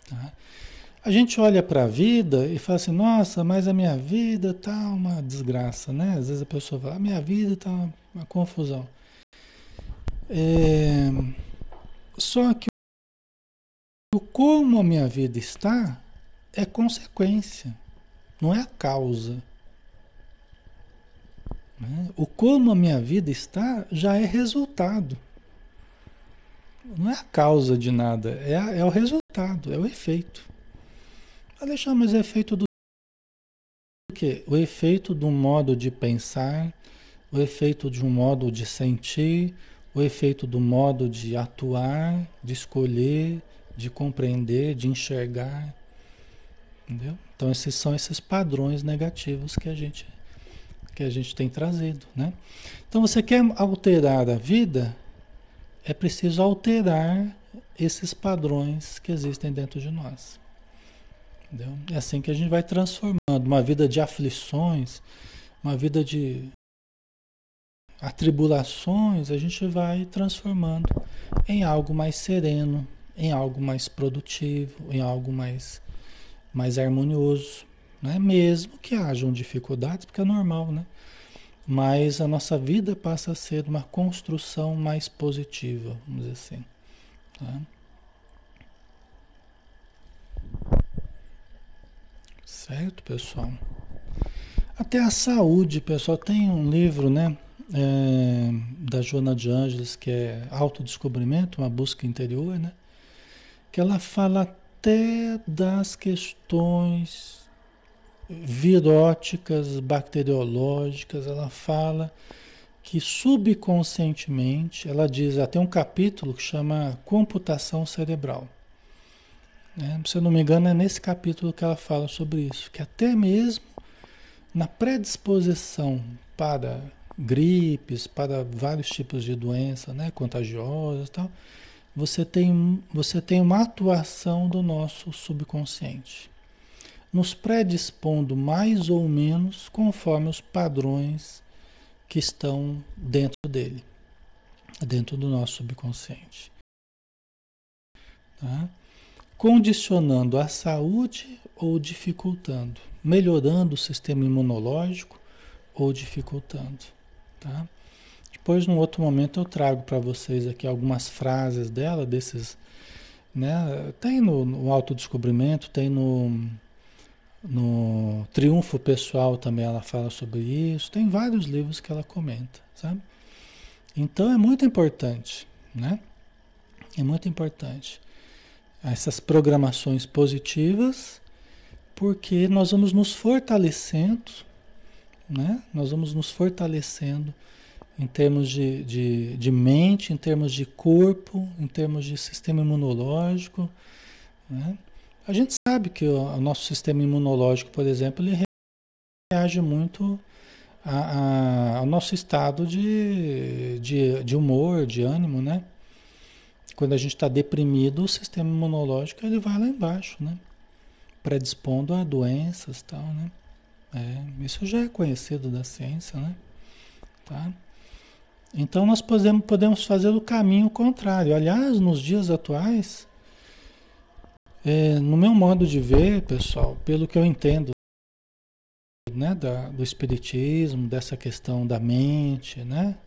Tá? A gente olha para a vida e fala assim, nossa, mas a minha vida tá uma desgraça, né? Às vezes a pessoa fala, a minha vida tá uma, confusão. É... Só que o como a minha vida está é consequência, não é a causa. Né? O como a minha vida está já é resultado. Não é a causa de nada, é, a, é o resultado, é o efeito. Alexandre, mas é efeito do quê? O efeito um modo de pensar, o efeito de um modo de sentir, o efeito do modo de atuar, de escolher, de compreender, de enxergar. Entendeu? Então esses são esses padrões negativos que a gente que a gente tem trazido, né? Então você quer alterar a vida, é preciso alterar esses padrões que existem dentro de nós. Entendeu? É assim que a gente vai transformando uma vida de aflições, uma vida de atribulações, a gente vai transformando em algo mais sereno, em algo mais produtivo, em algo mais, mais harmonioso. Né? Mesmo que hajam dificuldades, porque é normal, né? Mas a nossa vida passa a ser uma construção mais positiva, vamos dizer assim. Tá? Certo, pessoal? Até a saúde, pessoal. Tem um livro, né? É, da Joana de Ângeles, que é Autodescobrimento, uma busca interior, né? Que ela fala até das questões viróticas, bacteriológicas, ela fala que subconscientemente, ela diz, até um capítulo que chama computação cerebral. Né? Se eu não me engano, é nesse capítulo que ela fala sobre isso, que até mesmo na predisposição para gripes, para vários tipos de doença, né, contagiosas, tal, você tem, você tem uma atuação do nosso subconsciente nos predispondo mais ou menos conforme os padrões que estão dentro dele, dentro do nosso subconsciente. Tá? Condicionando a saúde ou dificultando, melhorando o sistema imunológico ou dificultando. Tá? Depois, num outro momento, eu trago para vocês aqui algumas frases dela, desses. Né? Tem no, no autodescobrimento, tem no no Triunfo Pessoal também ela fala sobre isso. Tem vários livros que ela comenta, sabe? Então é muito importante, né? É muito importante essas programações positivas, porque nós vamos nos fortalecendo, né? Nós vamos nos fortalecendo em termos de, de, de mente, em termos de corpo, em termos de sistema imunológico, né? A gente sabe que o, nosso sistema imunológico, por exemplo, ele reage muito a, a, ao nosso estado de, de, de humor, de ânimo, né? Quando a gente está deprimido, o sistema imunológico ele vai lá embaixo, né? Predispondo a doenças e tal, né? É, isso já é conhecido da ciência, né? Tá? Então nós podemos, podemos fazer o caminho contrário. Aliás, nos dias atuais, é, no meu modo de ver, pessoal, pelo que eu entendo né, da, do espiritismo, dessa questão da mente, né,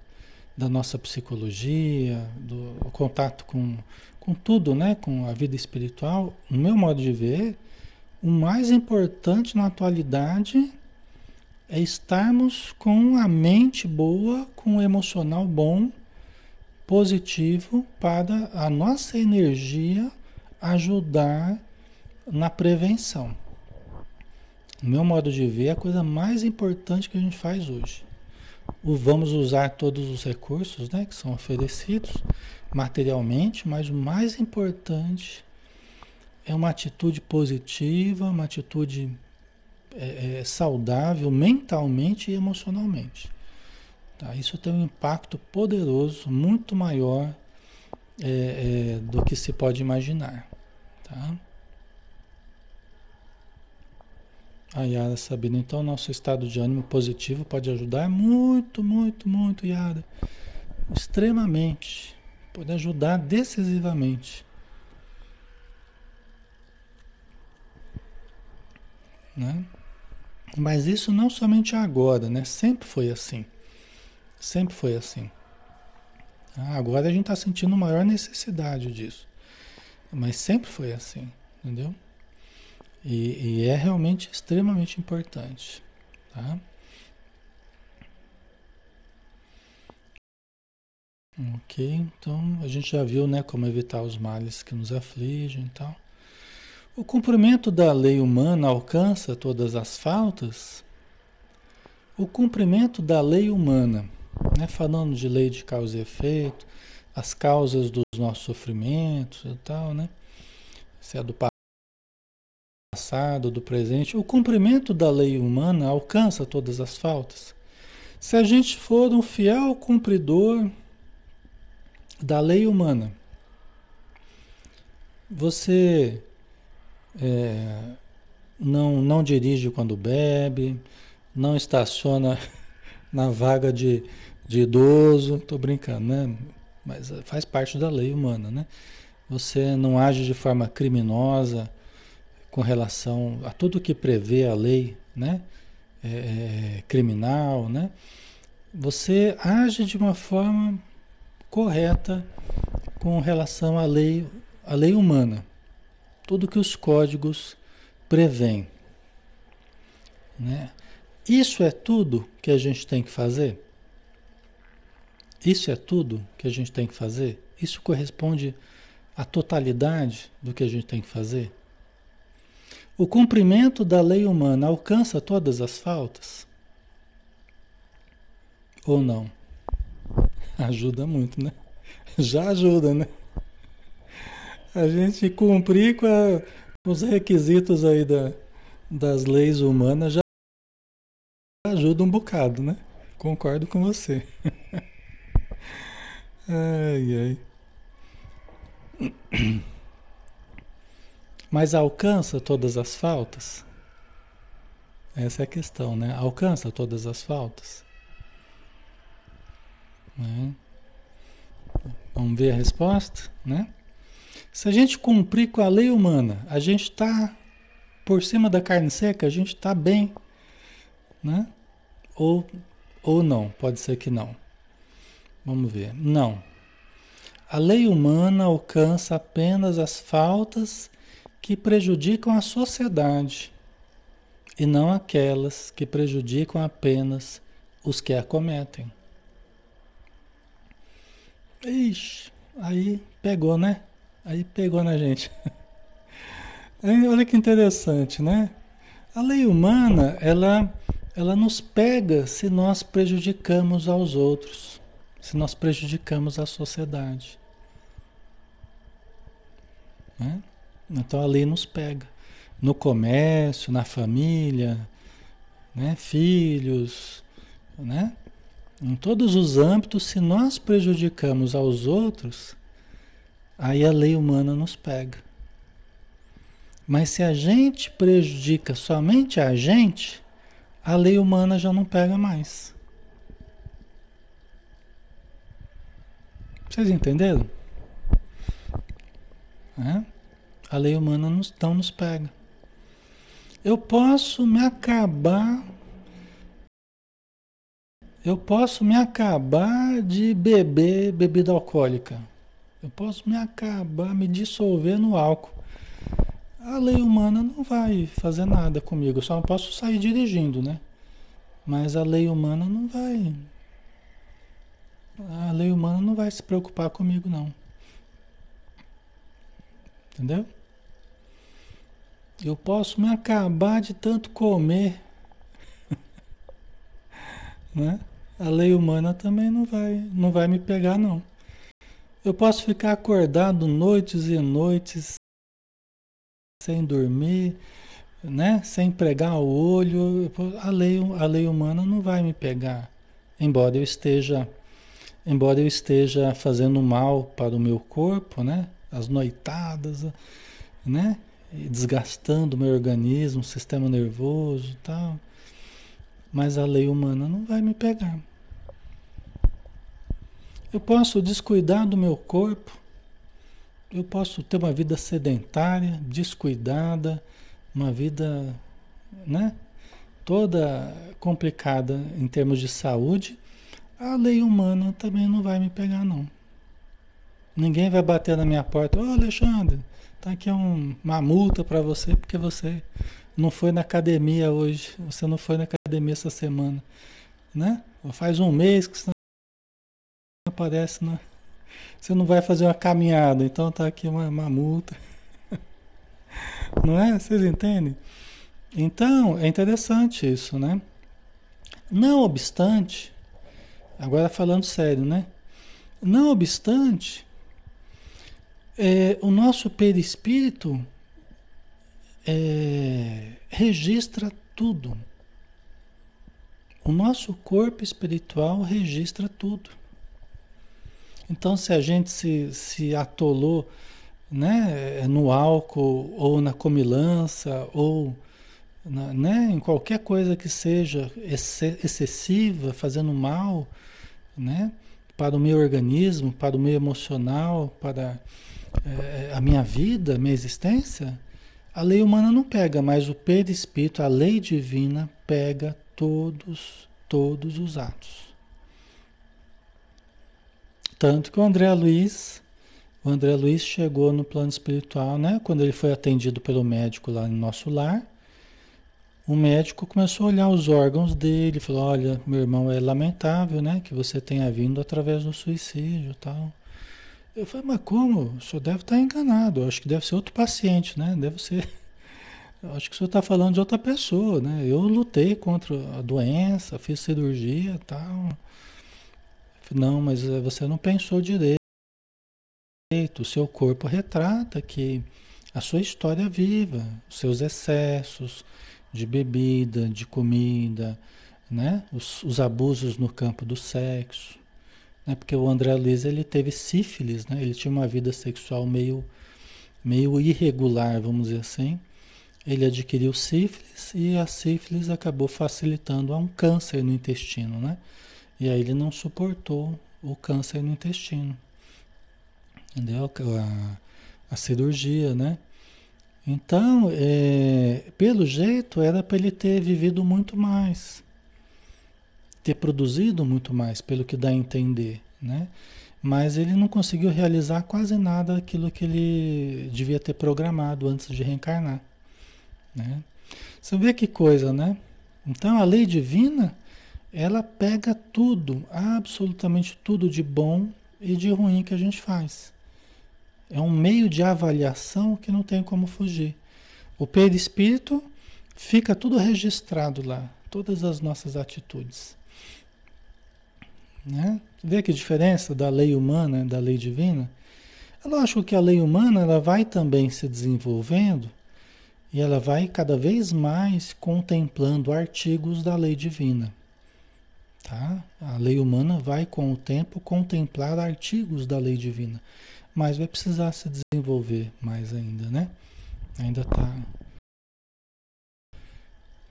da nossa psicologia, do contato com, com tudo, né, com a vida espiritual, no meu modo de ver, o mais importante na atualidade é estarmos com a mente boa, com o emocional bom, positivo, para a nossa energia ajudar na prevenção. No meu modo de ver, é a coisa mais importante que a gente faz hoje. O vamos usar todos os recursos né, que são oferecidos materialmente, mas o mais importante é uma atitude positiva, uma atitude é, é, saudável mentalmente e emocionalmente. Tá? Isso tem um impacto poderoso, muito maior é, é, do que se pode imaginar. Tá? A Yara sabendo, então nosso estado de ânimo positivo pode ajudar muito, muito, muito, Yara. Extremamente. Pode ajudar decisivamente. Né? Mas isso não somente agora, né? Sempre foi assim. Sempre foi assim. Ah, agora a gente está sentindo maior necessidade disso. Mas sempre foi assim, entendeu? E, e é realmente extremamente importante. Tá? Ok, então a gente já viu né, como evitar os males que nos afligem e tal. O cumprimento da lei humana alcança todas as faltas? O cumprimento da lei humana, né, falando de lei de causa e efeito, as causas dos nossos sofrimentos e tal, né? Se é do passado, do presente, o cumprimento da lei humana alcança todas as faltas. Se a gente for um fiel cumpridor da lei humana, você é, não, não dirige quando bebe, não estaciona na vaga de, de idoso, estou brincando, né? Mas faz parte da lei humana, né? Você não age de forma criminosa com relação a tudo que prevê a lei, né? É, é criminal, né? Você age de uma forma correta com relação à lei, à lei humana tudo que os códigos prevêem. Né? Isso é tudo que a gente tem que fazer? Isso é tudo que a gente tem que fazer? Isso corresponde à totalidade do que a gente tem que fazer? O cumprimento da lei humana alcança todas as faltas? Ou não? Ajuda muito, né? Já ajuda, né? a gente cumprir com, a, com os requisitos aí da, das leis humanas já ajuda um bocado, né? Concordo com você. ai, ai. Mas alcança todas as faltas? Essa é a questão, né? Alcança todas as faltas? Né? Vamos ver a resposta, né? Se a gente cumprir com a lei humana, a gente está por cima da carne seca, a gente está bem, né? Ou, ou não, pode ser que não. Vamos ver. Não. A lei humana alcança apenas as faltas que prejudicam a sociedade e não aquelas que prejudicam apenas os que a cometem. Ixi, aí pegou, né? Aí pegou na gente. Olha que interessante, né? A lei humana, ela, ela nos pega se nós prejudicamos aos outros, se nós prejudicamos a sociedade. Né? Então a lei nos pega. No comércio, na família, né? filhos, né? em todos os âmbitos, se nós prejudicamos aos outros, aí a lei humana nos pega. Mas se a gente prejudica somente a gente, a lei humana já não pega mais. Vocês entenderam? É? A lei humana nos, não nos pega. Eu posso me acabar. Eu posso me acabar de beber bebida alcoólica. Eu posso me acabar, me dissolver no álcool. A lei humana não vai fazer nada comigo, eu só posso sair dirigindo, né? Mas a lei humana não vai. A lei humana não vai se preocupar comigo, não. Entendeu? Eu posso me acabar de tanto comer. né? A lei humana também não vai, não vai me pegar, não. Eu posso ficar acordado noites e noites sem dormir, né? Sem pregar o olho. A lei, a lei humana não vai me pegar, embora eu esteja, embora eu esteja fazendo mal para o meu corpo, né? As noitadas, né? desgastando o meu organismo, sistema nervoso, tal. Mas a lei humana não vai me pegar. Eu posso descuidar do meu corpo, eu posso ter uma vida sedentária, descuidada, uma vida, né? Toda complicada em termos de saúde, a lei humana também não vai me pegar, não. Ninguém vai bater na minha porta, ô oh, Alexandre, tá aqui um, uma multa para você porque você não foi na academia hoje, você não foi na academia essa semana, né? Faz um mês que você não aparece, né? Você não vai fazer uma caminhada, então tá aqui uma, uma multa. Não é? Vocês entendem? Então, é interessante isso, né? Não obstante, agora falando sério, né? Não obstante, é, o nosso perispírito é, registra tudo. O nosso corpo espiritual registra tudo. Então, se a gente se, se atolou né, no álcool, ou na comilança, ou na, né, em qualquer coisa que seja excessiva, fazendo mal né, para o meu organismo, para o meu emocional, para é, a minha vida, a minha existência, a lei humana não pega, mas o perispírito, a lei divina, pega todos, todos os atos. Tanto que o André Luiz, o André Luiz chegou no plano espiritual, né? Quando ele foi atendido pelo médico lá no nosso lar, o médico começou a olhar os órgãos dele, falou: "Olha, meu irmão, é lamentável, né, que você tenha vindo através do suicídio, tal". Eu falei: "Mas como? O senhor deve estar enganado. Eu acho que deve ser outro paciente, né? Deve ser eu acho que o senhor está falando de outra pessoa, né? Eu lutei contra a doença, fiz cirurgia, tal. Não, mas eh, você não pensou direito. O seu corpo retrata que a sua história é viva, os seus excessos de bebida, de comida, né? Os, os abusos no campo do sexo, né? Porque o André Luiz ele teve sífilis, né? Ele tinha uma vida sexual meio meio irregular, vamos dizer assim. Ele adquiriu sífilis e a sífilis acabou facilitando a um câncer no intestino, né? E aí ele não suportou o câncer no intestino. Entendeu? A, a cirurgia, né? Então, é, pelo jeito, era para ele ter vivido muito mais, ter produzido muito mais, pelo que dá a entender, né? Mas ele não conseguiu realizar quase nada daquilo que ele devia ter programado antes de reencarnar, né? Você vê que coisa, né? Então, a lei divina ela pega tudo, absolutamente tudo de bom e de ruim que a gente faz. É um meio de avaliação que não tem como fugir. O perispírito fica tudo registrado lá, todas as nossas atitudes. Né? Vê que diferença da lei humana da lei divina? É lógico que a lei humana ela vai também se desenvolvendo e ela vai cada vez mais contemplando artigos da lei divina. Tá? A lei humana vai, com o tempo, contemplar artigos da lei divina, mas vai precisar se desenvolver mais ainda, né? Ainda está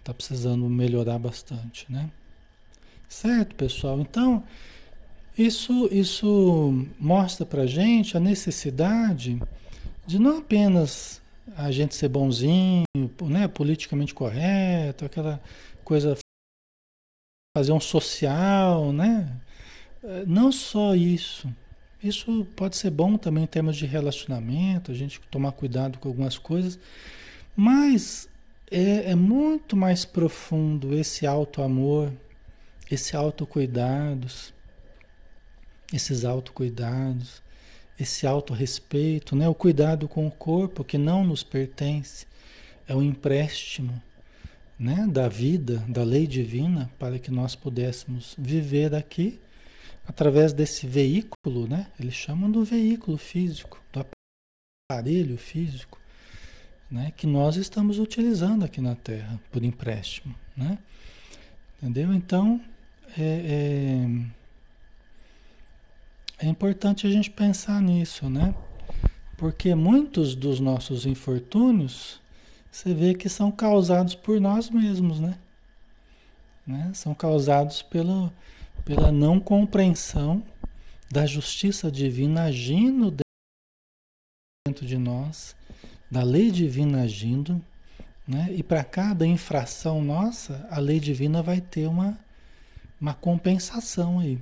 tá precisando melhorar bastante, né? Certo, pessoal? Então, isso, isso mostra para gente a necessidade de não apenas a gente ser bonzinho, né, politicamente correto, aquela coisa fazer um social, né? Não só isso. Isso pode ser bom também em termos de relacionamento, a gente tomar cuidado com algumas coisas, mas é, é muito mais profundo esse auto-amor, esse autocuidados, esses autocuidados, esse autorrespeito, né? o cuidado com o corpo que não nos pertence, é um empréstimo né, da vida, da lei divina, para que nós pudéssemos viver aqui através desse veículo, né? Eles chamam do veículo físico, do aparelho físico, né? Que nós estamos utilizando aqui na Terra por empréstimo, né? Entendeu? Então é, é, é importante a gente pensar nisso, né? Porque muitos dos nossos infortúnios você vê que são causados por nós mesmos, né? né? São causados pela, pela não compreensão da justiça divina agindo dentro de nós, da lei divina agindo, né? E para cada infração nossa, a lei divina vai ter uma, uma compensação aí.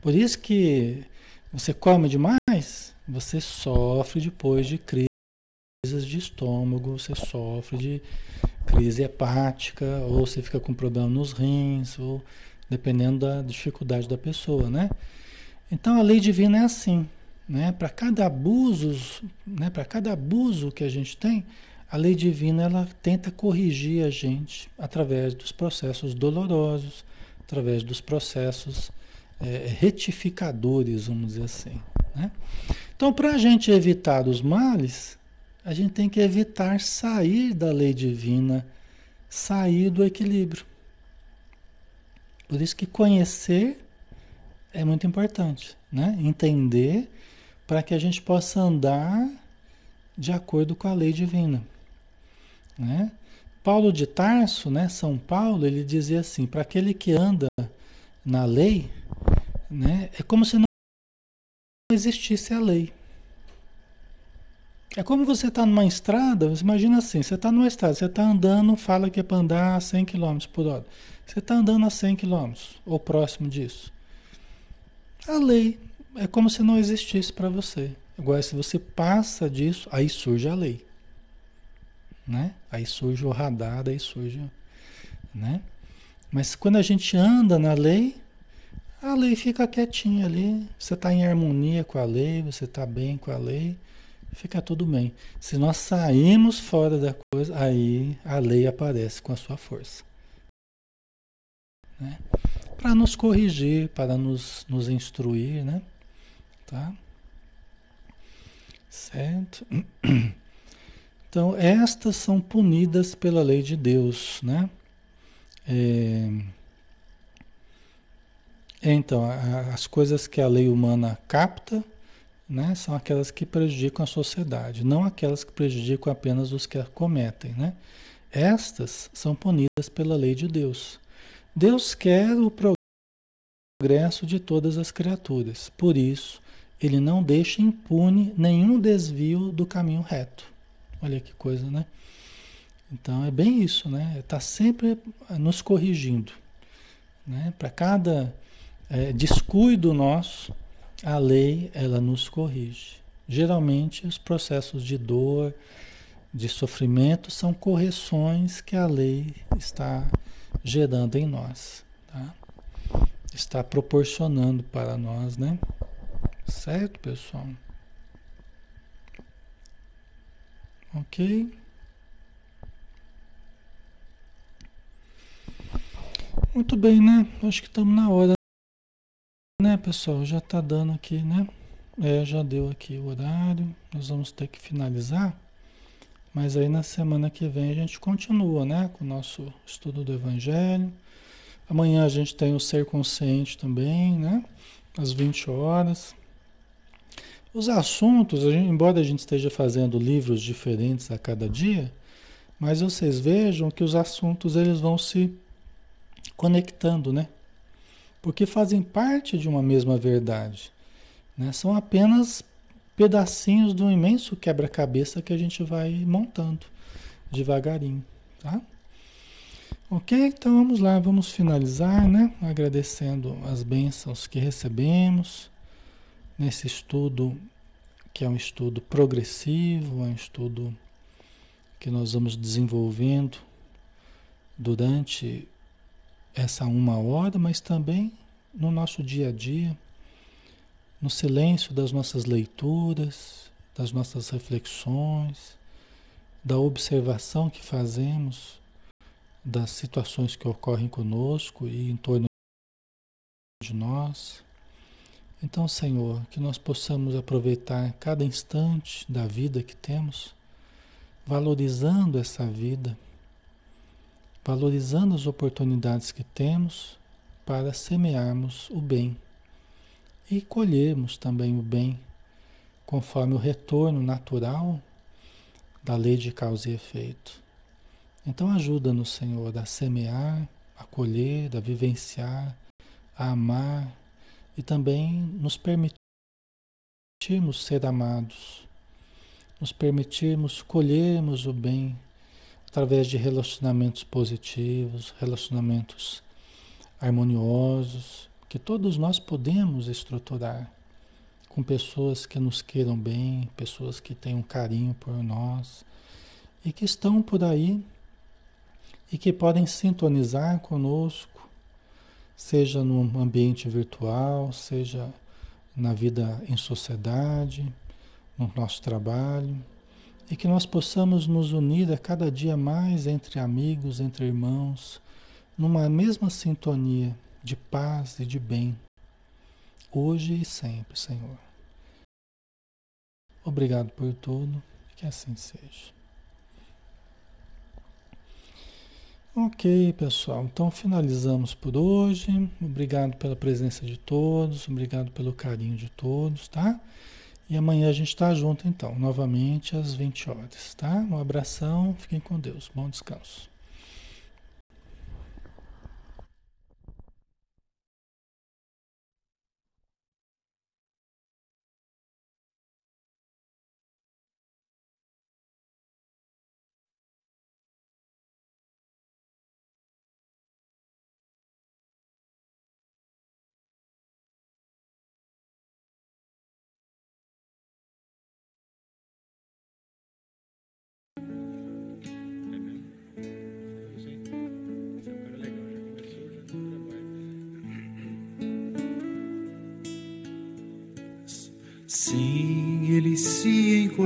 Por isso que você come demais, você sofre depois de crises de estômago, você sofre de crise hepática, ou você fica com problema nos rins, ou dependendo da dificuldade da pessoa, né? Então a lei divina é assim, né? Para cada abuso, né? Para cada abuso que a gente tem, a lei divina ela tenta corrigir a gente através dos processos dolorosos, através dos processos é, retificadores, vamos dizer assim. Né? Então, para a gente evitar os males, a gente tem que evitar sair da lei divina, sair do equilíbrio. Por isso que conhecer é muito importante, né? Entender para que a gente possa andar de acordo com a lei divina. Né? Paulo de Tarso, né, São Paulo, ele dizia assim: para aquele que anda na lei, né, é como se não existisse a lei. É como você está numa estrada, você imagina assim, você está numa estrada, você está andando, fala que é para andar a 100 km por hora. Você está andando a 100 km, ou próximo disso. A lei é como se não existisse para você. Agora, se você passa disso, aí surge a lei né? Aí surge o radar, aí surge, né? Mas quando a gente anda na lei, a lei fica quietinha ali, você está em harmonia com a lei, você está bem com a lei, fica tudo bem. Se nós saímos fora da coisa, aí a lei aparece com a sua força. Né? Para nos corrigir, para nos, nos instruir, né? Tá? Certo? Então, estas são punidas pela lei de Deus, né? É... Então, as coisas que a lei humana capta, né, são aquelas que prejudicam a sociedade, não aquelas que prejudicam apenas os que a cometem, né? Estas são punidas pela lei de Deus. Deus quer o progresso de todas as criaturas, por isso, ele não deixa impune nenhum desvio do caminho reto. Olha que coisa, né? Então é bem isso, né? Está sempre nos corrigindo. Né? Para cada é, descuido nosso, a lei ela nos corrige. Geralmente os processos de dor, de sofrimento são correções que a lei está gerando em nós, tá? Está proporcionando para nós, né? Certo, pessoal? Ok? Muito bem, né? Acho que estamos na hora, né, pessoal? Já está dando aqui, né? É, já deu aqui o horário. Nós vamos ter que finalizar. Mas aí na semana que vem a gente continua, né? Com o nosso estudo do Evangelho. Amanhã a gente tem o Ser Consciente também, né? Às 20 horas. Os assuntos, embora a gente esteja fazendo livros diferentes a cada dia, mas vocês vejam que os assuntos eles vão se conectando, né? Porque fazem parte de uma mesma verdade. Né? São apenas pedacinhos do imenso quebra-cabeça que a gente vai montando devagarinho, tá? Ok, então vamos lá, vamos finalizar, né? Agradecendo as bênçãos que recebemos nesse estudo que é um estudo progressivo, é um estudo que nós vamos desenvolvendo durante essa uma hora, mas também no nosso dia a dia, no silêncio das nossas leituras, das nossas reflexões, da observação que fazemos das situações que ocorrem conosco e em torno de nós. Então, Senhor, que nós possamos aproveitar cada instante da vida que temos, valorizando essa vida, valorizando as oportunidades que temos para semearmos o bem e colhermos também o bem, conforme o retorno natural da lei de causa e efeito. Então, ajuda-nos, Senhor, a semear, a colher, a vivenciar, a amar e também nos permitirmos ser amados, nos permitirmos colhermos o bem através de relacionamentos positivos, relacionamentos harmoniosos, que todos nós podemos estruturar com pessoas que nos queiram bem, pessoas que tenham carinho por nós e que estão por aí e que podem sintonizar conosco, seja no ambiente virtual, seja na vida em sociedade, no nosso trabalho, e que nós possamos nos unir a cada dia mais entre amigos, entre irmãos, numa mesma sintonia de paz e de bem, hoje e sempre, Senhor. Obrigado por tudo, que assim seja. Ok, pessoal. Então finalizamos por hoje. Obrigado pela presença de todos, obrigado pelo carinho de todos, tá? E amanhã a gente está junto então, novamente às 20 horas, tá? Um abração, fiquem com Deus. Bom descanso.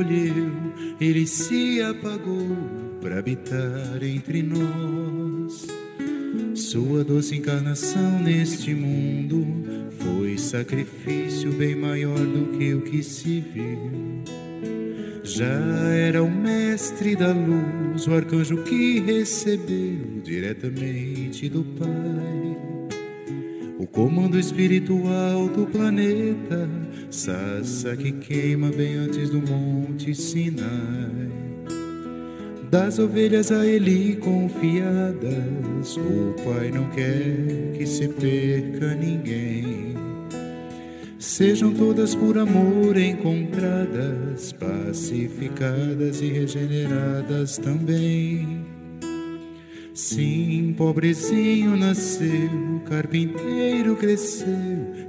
Se encolheu, ele se apagou para habitar entre nós. Sua doce encarnação neste mundo foi sacrifício bem maior do que o que se viu. Já era o mestre da luz, o arcanjo que recebeu diretamente do Pai o comando espiritual do planeta, Sassa que queima bem antes do Monte Sinai. Das ovelhas a ele confiadas, o Pai não quer que se perca ninguém. Sejam todas por amor encontradas, pacificadas e regeneradas também. Sim, pobrezinho nasceu, carpinteiro cresceu,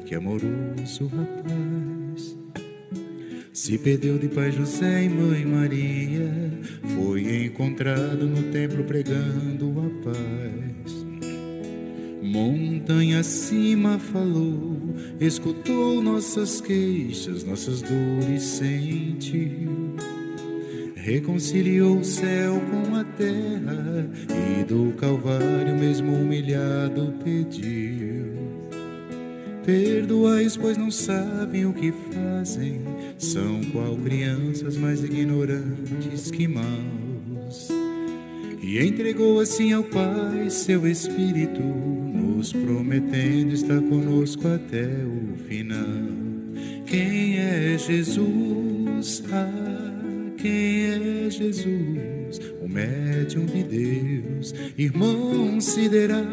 que amoroso rapaz. Se perdeu de pai José e mãe Maria, foi encontrado no templo pregando a paz. Montanha acima falou, escutou nossas queixas, nossas dores sentiu reconciliou o céu com a terra e do Calvário, mesmo humilhado, pediu. Perdoais, pois não sabem o que fazem, são qual crianças mais ignorantes que maus. E entregou assim ao Pai seu Espírito, nos prometendo estar conosco até o final. Quem é Jesus? Ah, quem é Jesus, o médium de Deus, irmão sideral,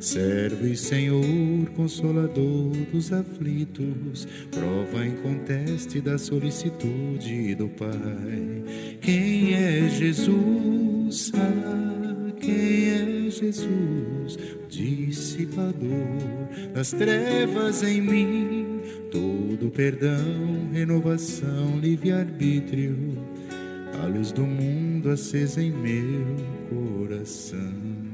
servo e Senhor, consolador dos aflitos, prova inconteste da solicitude do Pai. Quem é Jesus? Ah, quem é Jesus, dissipador das trevas em mim? todo perdão, renovação, livre-arbítrio, a luz do mundo acesa em meu coração.